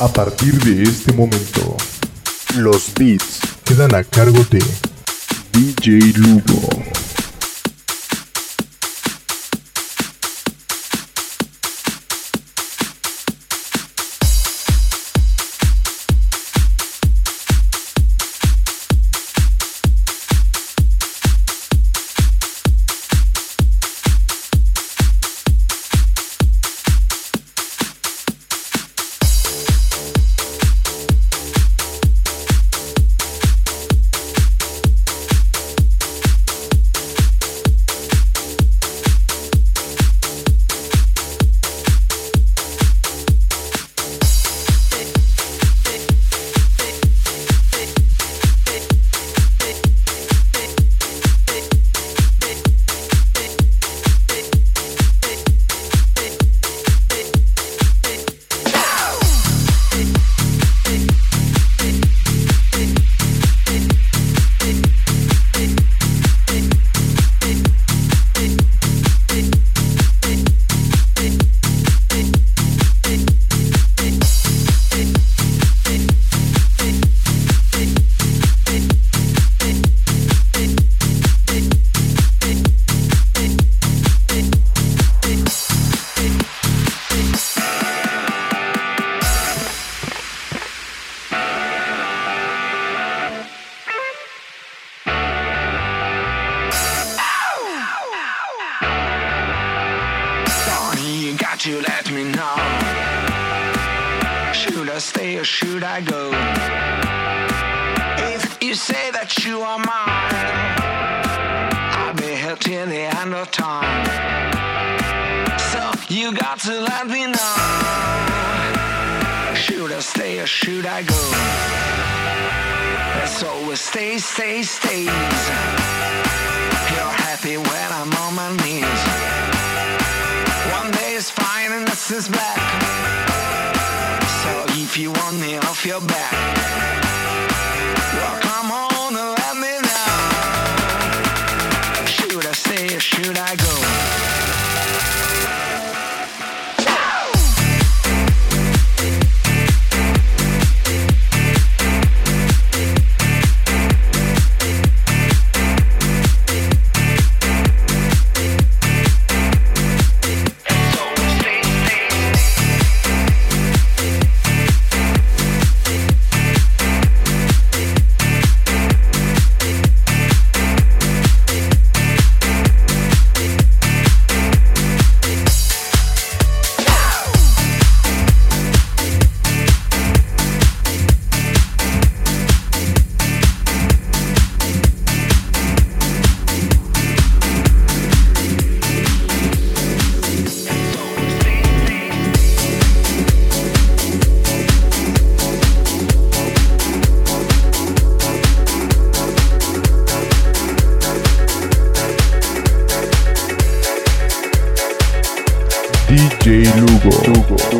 A partir de este momento, los beats quedan a cargo de DJ Lugo. that you let me know. Should I stay or should I go? If you say that you are mine, I'll be here till the end of time. So you got to let me know. Should I stay or should I go? Let's always stay, stay, stays. You're happy when I'm on my knees is back. So if you want me off your back, well, come on and let me know. Should I stay or should I go? Dougal. Dougal.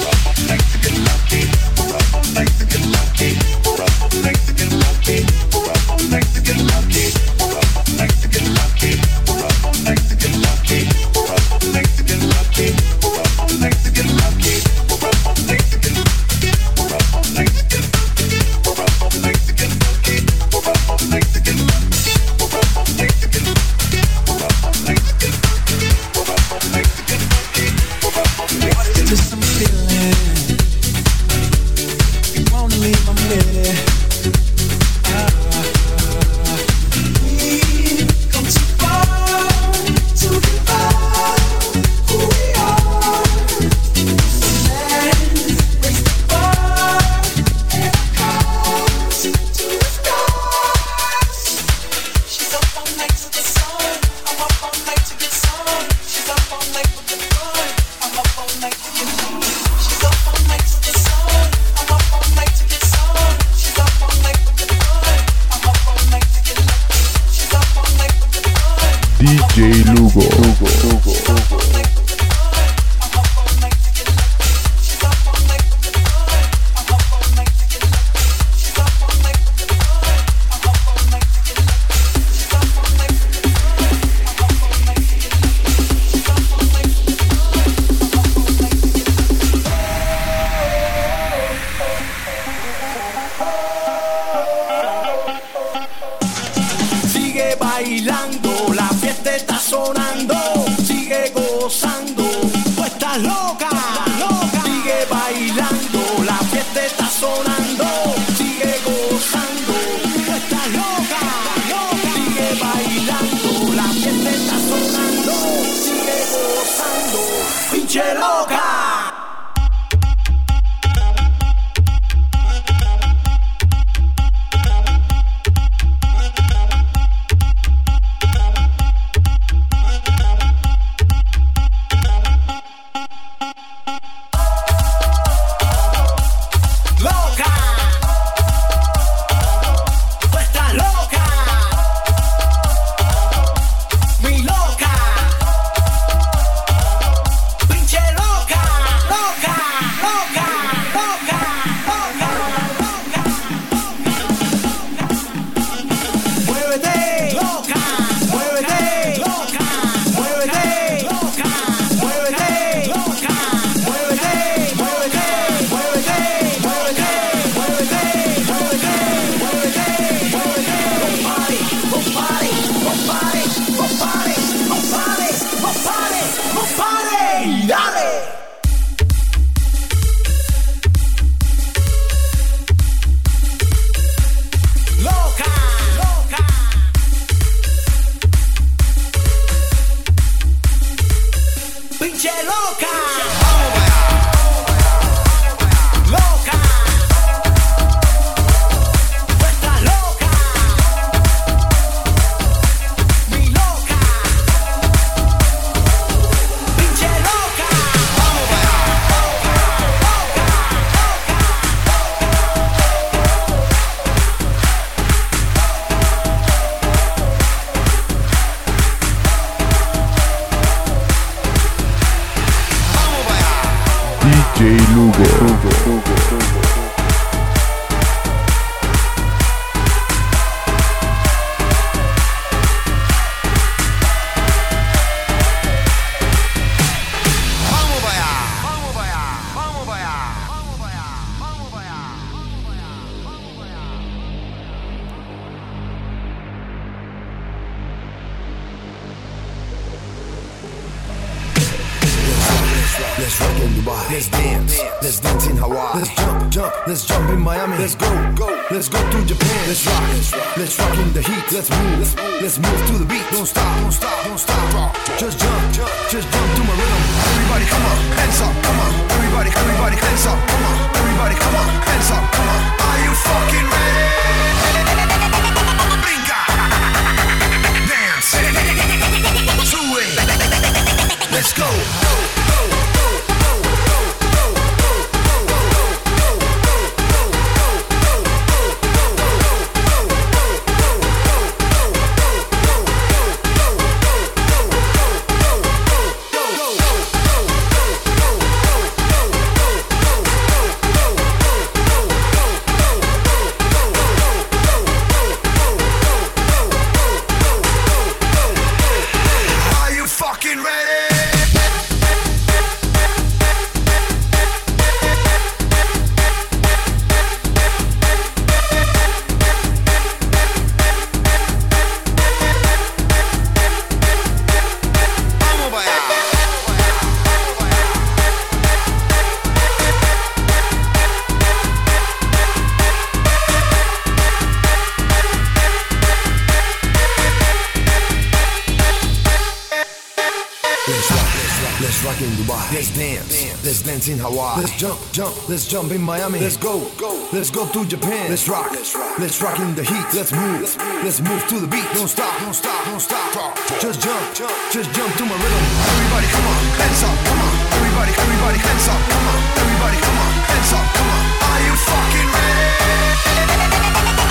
Let's jump in Miami. Let's go, go. Let's go to Japan. Let's rock, let's rock. Let's rock in the heat. Let's move, let's move. Let's move to the beat. Don't stop, don't stop, don't stop. Just jump, jump, just jump to my rhythm. Everybody, come on, hands up, come on. Everybody, everybody, hands up, come on. Everybody, come on, hands up, come on. Are you fucking ready? To it. Let's go. In Hawaii. Let's jump, jump, let's jump in Miami. Let's go, go, let's go to Japan. Let's rock, let's rock, let's rock in the heat. Let's move, let's move to the beat. Don't stop, don't stop, don't stop. Just jump, just jump to my rhythm. Everybody, come on, hands up, come on. Everybody, everybody, hands up, come on. Everybody, come on, hands up, come on. Are you fucking ready?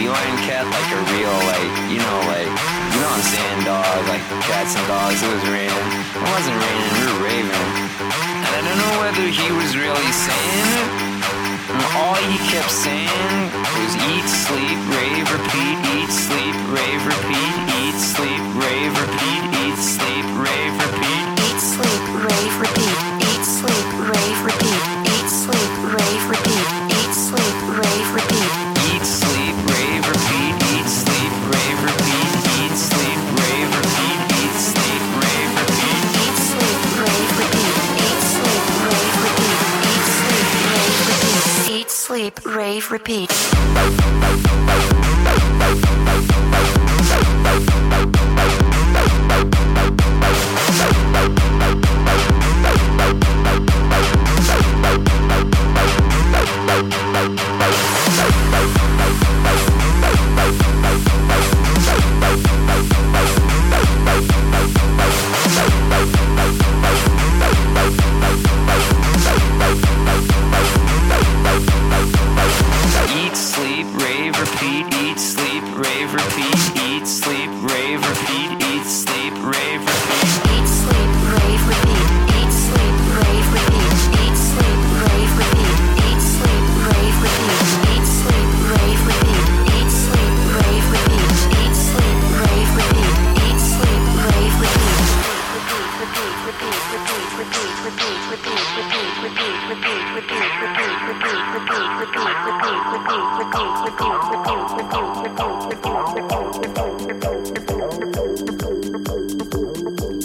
feline cat, like a real, like, you know, like, you know what I'm saying, dog, like cats and dogs, it was raining. It wasn't raining, we were raving. And I don't know whether he was really saying it, and all he kept saying was eat, sleep, rave, repeat, eat, sleep, rave, repeat, eat, sleep, rave, repeat, eat, sleep, rave, repeat, eat, sleep, rave, repeat, eat, sleep, rave, repeat. Brave. Rave Repeat.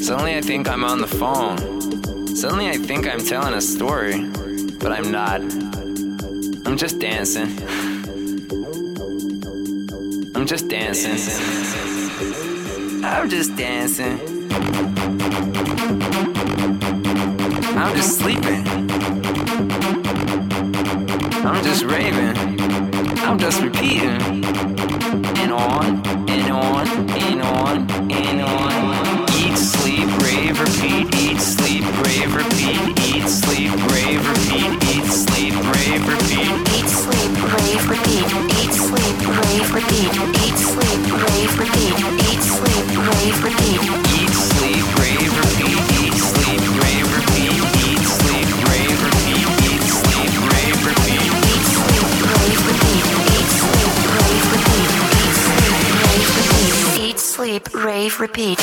Suddenly I think I'm on the phone. Suddenly I think I'm telling a story, but I'm not. I'm just dancing. I'm just dancing. I'm just dancing. I'm just sleeping. I'm just raving. I'm just repeating. And on, and on, and on, and on. Eat, sleep, rave, repeat. Eat, sleep, rave, repeat. Eat, sleep, rave, repeat. Eat, sleep, rave, repeat. Eat, sleep, rave, repeat. Eat, sleep, rave, repeat. Repeat.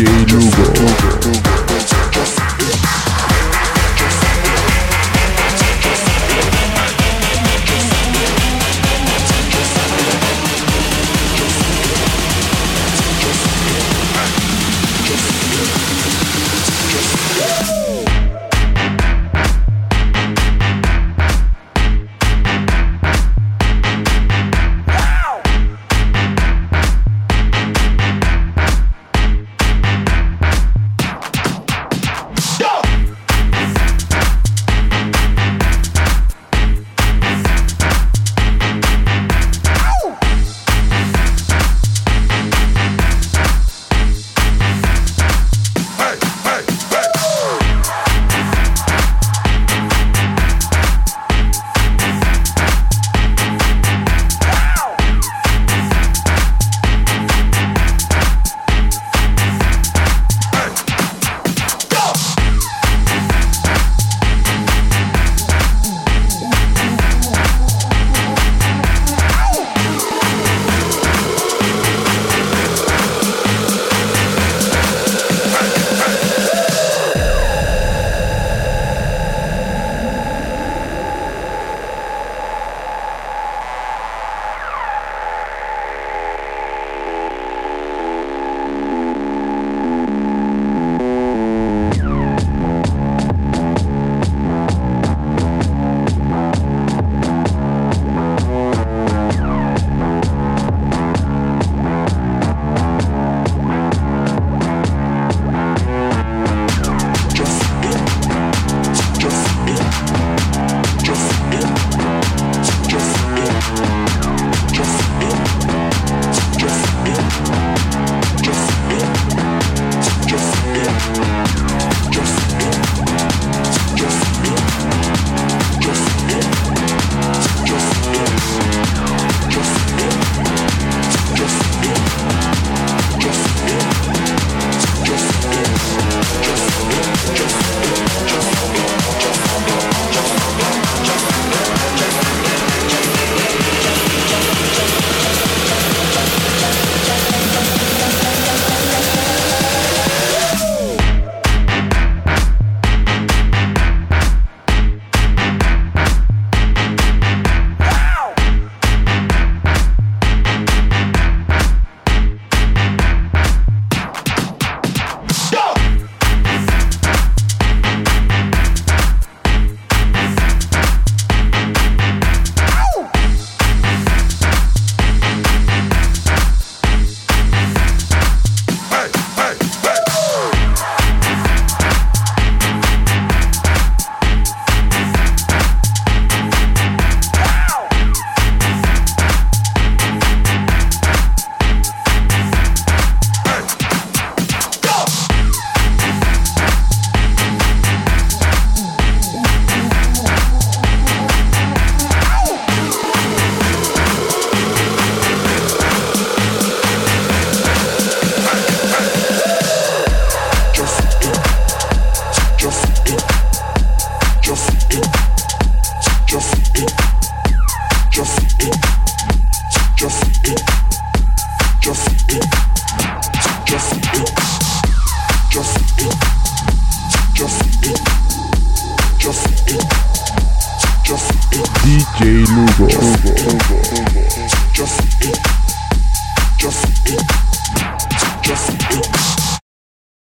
DJ go.